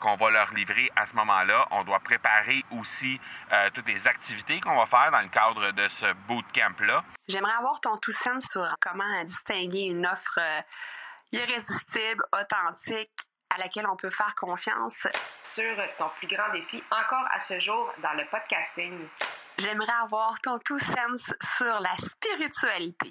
qu'on va leur livrer à ce moment-là. On doit préparer aussi toutes les activités qu'on va faire dans le cadre de ce bootcamp-là. J'aimerais avoir ton tout sens sur comment distinguer une offre irrésistible, authentique, à laquelle on peut faire confiance. Sur ton plus grand défi encore à ce jour dans le podcasting. J'aimerais avoir ton tout sens sur la spiritualité.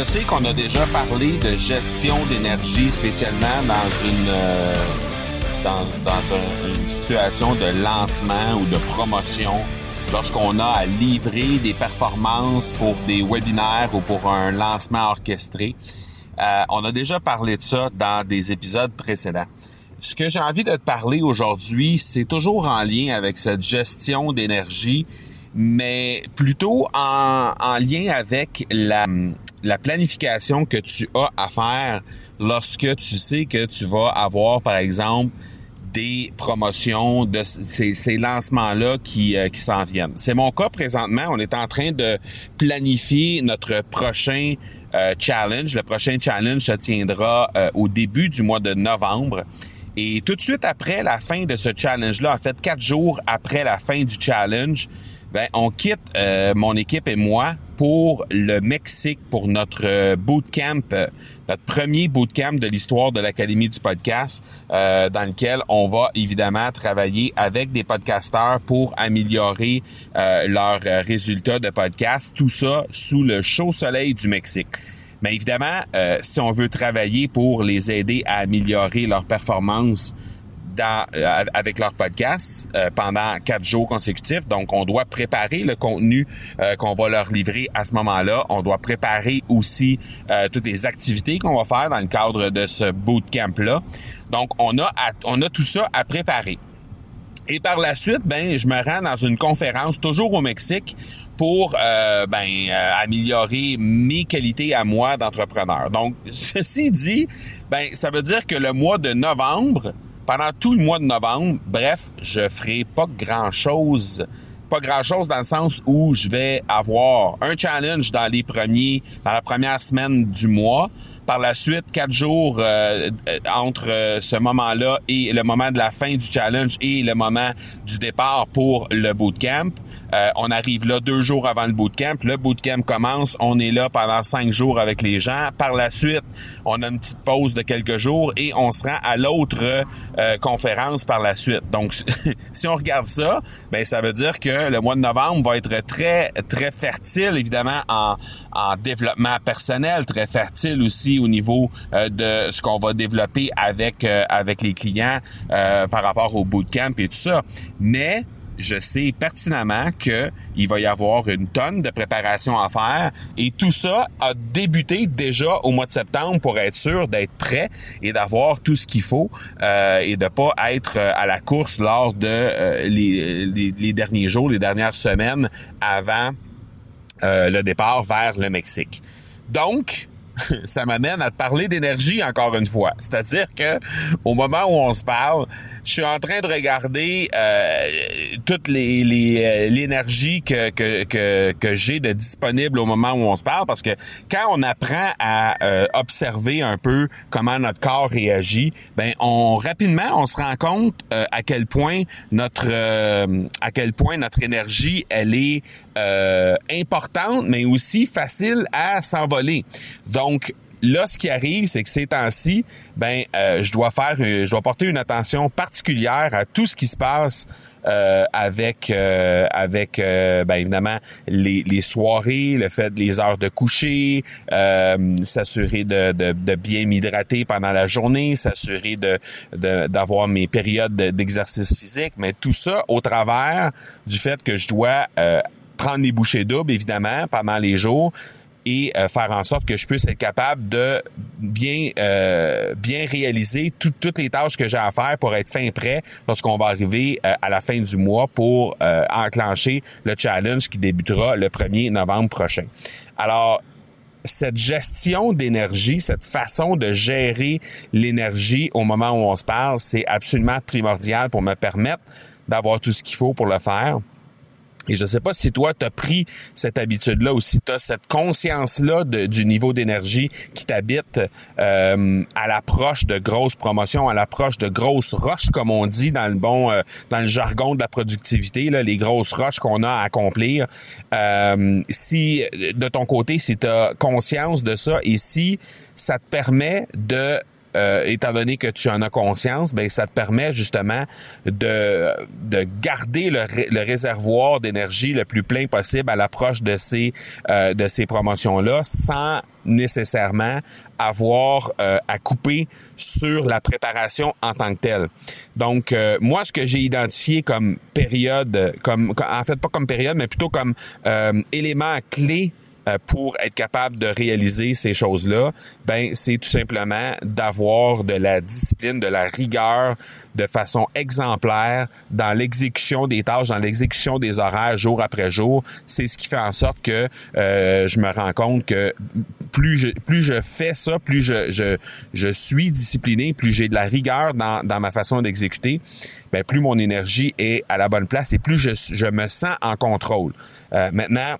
Je sais qu'on a déjà parlé de gestion d'énergie, spécialement dans une euh, dans, une situation de lancement ou de promotion, lorsqu'on a à livrer des performances pour des webinaires ou pour un lancement orchestré. Euh, on a déjà parlé de ça dans des épisodes précédents. Ce que j'ai envie de te parler aujourd'hui, c'est toujours en lien avec cette gestion d'énergie, mais plutôt en, en lien avec la, la planification que tu as à faire lorsque tu sais que tu vas avoir, par exemple, des promotions de ces, ces lancements-là qui, euh, qui s'en viennent. C'est mon cas présentement. On est en train de planifier notre prochain euh, challenge. Le prochain challenge se tiendra euh, au début du mois de novembre. Et tout de suite après la fin de ce challenge-là, en fait, quatre jours après la fin du challenge, ben, on quitte mon équipe et moi pour le Mexique pour notre euh, bootcamp, euh, notre premier bootcamp de l'histoire de l'Académie du podcast, euh, dans lequel on va évidemment travailler avec des podcasteurs pour améliorer leurs résultats de podcast, tout ça sous le chaud soleil du Mexique. Mais évidemment, si on veut travailler pour les aider à améliorer leur performance euh, avec leur podcast euh, pendant quatre jours consécutifs. Donc, on doit préparer le contenu euh, qu'on va leur livrer à ce moment-là. On doit préparer aussi toutes les activités qu'on va faire dans le cadre de ce bootcamp-là. Donc, on a, on a tout ça à préparer. Et par la suite, ben, je me rends dans une conférence toujours au Mexique pour ben, améliorer mes qualités à moi d'entrepreneur. Donc, ceci dit, ben, ça veut dire que le mois de novembre, pendant tout le mois de novembre, bref, je ferai pas grand-chose pas grand chose dans le sens où je vais avoir un challenge dans les premiers, dans la première semaine du mois. Par la suite, quatre jours euh, entre euh, ce moment-là et le moment de la fin du challenge et le moment du départ pour le bootcamp. Euh, on arrive là deux jours avant le bootcamp. Le bootcamp commence. On est là pendant cinq jours avec les gens. Par la suite, on a une petite pause de quelques jours et on se rend à l'autre euh, conférence par la suite. Donc, si on regarde ça, ben ça veut dire que le mois de novembre va être très très fertile, évidemment en, en développement personnel, très fertile aussi au niveau euh, de ce qu'on va développer avec avec les clients par rapport au bootcamp et tout ça. Mais je sais pertinemment que il va y avoir une tonne de préparation à faire et tout ça a débuté déjà au mois de septembre pour être sûr d'être prêt et d'avoir tout ce qu'il faut euh, et de pas être euh, à la course lors de euh, les, les, derniers jours, les dernières semaines avant le départ vers le Mexique. Donc, ça m'amène à te parler d'énergie encore une fois. C'est-à-dire que au moment où on se parle, je suis en train de regarder euh, toute euh, l'énergie que, que, que, que j'ai de disponible au moment où on se parle parce que quand on apprend à euh, observer un peu comment notre corps réagit, ben on rapidement on se rend compte euh, à quel point notre à quel point notre énergie elle est importante mais aussi facile à s'envoler. Donc là, ce qui arrive, c'est que ces temps-ci, ben, euh, je dois faire, je dois porter une attention particulière à tout ce qui se passe euh, avec, euh, avec, ben, évidemment, les, les, soirées, le fait les heures de coucher, s'assurer de, de, de, bien m'hydrater pendant la journée, s'assurer de, d'avoir mes périodes d'exercice physique, mais tout ça au travers du fait que je dois prendre les bouchées doubles, évidemment, pendant les jours, et euh, faire en sorte que je puisse être capable de bien euh, bien réaliser toutes les tâches que j'ai à faire pour être fin prêt lorsqu'on va arriver euh, à la fin du mois pour enclencher le challenge qui débutera le 1er novembre prochain. Alors cette gestion d'énergie, cette façon de gérer l'énergie au moment où on se parle, c'est absolument primordial pour me permettre d'avoir tout ce qu'il faut pour le faire. Et je ne sais pas si toi, tu as pris cette habitude-là ou si tu as cette conscience-là du niveau d'énergie qui t'habite euh, à l'approche de grosses promotions, à l'approche de grosses roches, comme on dit dans le bon euh, dans le jargon de la productivité, là, les grosses roches qu'on a à accomplir. Euh, si de ton côté, si tu as conscience de ça et si ça te permet de euh, étant donné que tu en as conscience, ben ça te permet justement de, de garder le, le réservoir d'énergie le plus plein possible à l'approche de ces euh, de ces promotions là, sans nécessairement avoir euh, à couper sur la préparation en tant que telle. Donc moi ce que j'ai identifié comme période comme en fait pas comme période mais plutôt comme élément clé euh, pour être capable de réaliser ces choses-là, ben c'est tout simplement d'avoir de la discipline, de la rigueur de façon exemplaire dans l'exécution des tâches, dans l'exécution des horaires jour après jour. C'est ce qui fait en sorte que euh, je me rends compte que plus je plus je fais ça, plus je je, je suis discipliné, plus j'ai de la rigueur dans, dans ma façon d'exécuter. Ben, plus mon énergie est à la bonne place et plus je, je me sens en contrôle. Euh, maintenant,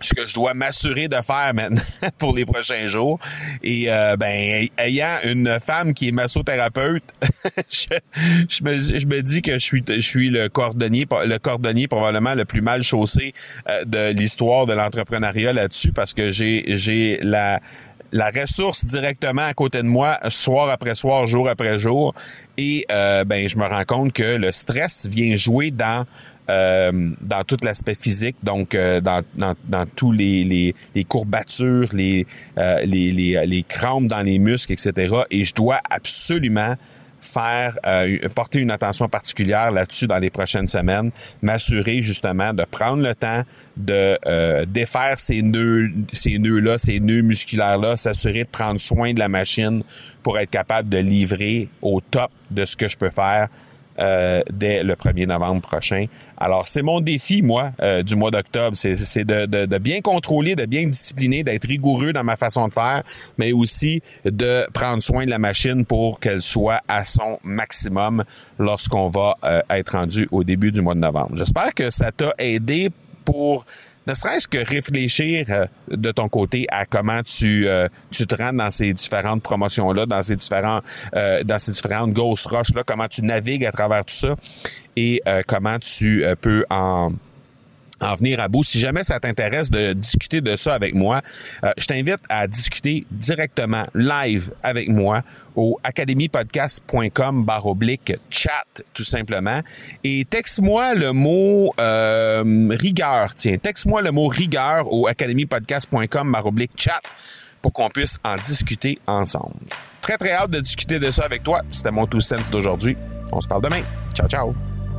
ce que je dois m'assurer de faire maintenant pour les prochains jours. Et euh, ben, ayant une femme qui est massothérapeute, je, me, je me dis que je suis, je suis le cordonnier, le cordonnier probablement le plus mal chaussé euh, de l'histoire de l'entrepreneuriat là-dessus parce que j'ai, j'ai la la ressource directement à côté de moi, soir après soir, jour après jour. Et euh, ben, je me rends compte que le stress vient jouer dans euh, dans tout l'aspect physique, donc euh, dans, tous les, courbatures, les, euh, les, les, crampes dans les muscles, etc. Et je dois absolument faire porter une attention particulière là-dessus dans les prochaines semaines, m'assurer justement de prendre le temps de défaire ces nœuds, ces nœuds-là, ces nœuds musculaires-là, s'assurer de prendre soin de la machine pour être capable de livrer au top de ce que je peux faire euh, dès le 1er novembre prochain. Alors, c'est mon défi, moi, euh, du mois d'octobre. C'est, de, bien contrôler, de bien discipliner, d'être rigoureux dans ma façon de faire, mais aussi de prendre soin de la machine pour qu'elle soit à son maximum lorsqu'on va euh, être rendu au début du mois de novembre. J'espère que ça t'a aidé pour ne serait-ce que réfléchir euh, de ton côté à comment tu euh, tu te rends dans ces différentes promotions là, dans ces différents euh, dans ces différentes grosses roches là, comment tu navigues à travers tout ça et comment tu peux en en venir à bout. Si jamais ça t'intéresse de discuter de ça avec moi, euh, je t'invite à discuter directement live avec moi au academypodcast.com barre oblique chat tout simplement. Et texte-moi le mot euh, rigueur tiens texte-moi le mot rigueur au academypodcast.com barre oblique chat pour qu'on puisse en discuter ensemble. Très très hâte de discuter de ça avec toi. C'était mon tout sens d'aujourd'hui. On se parle demain. Ciao ciao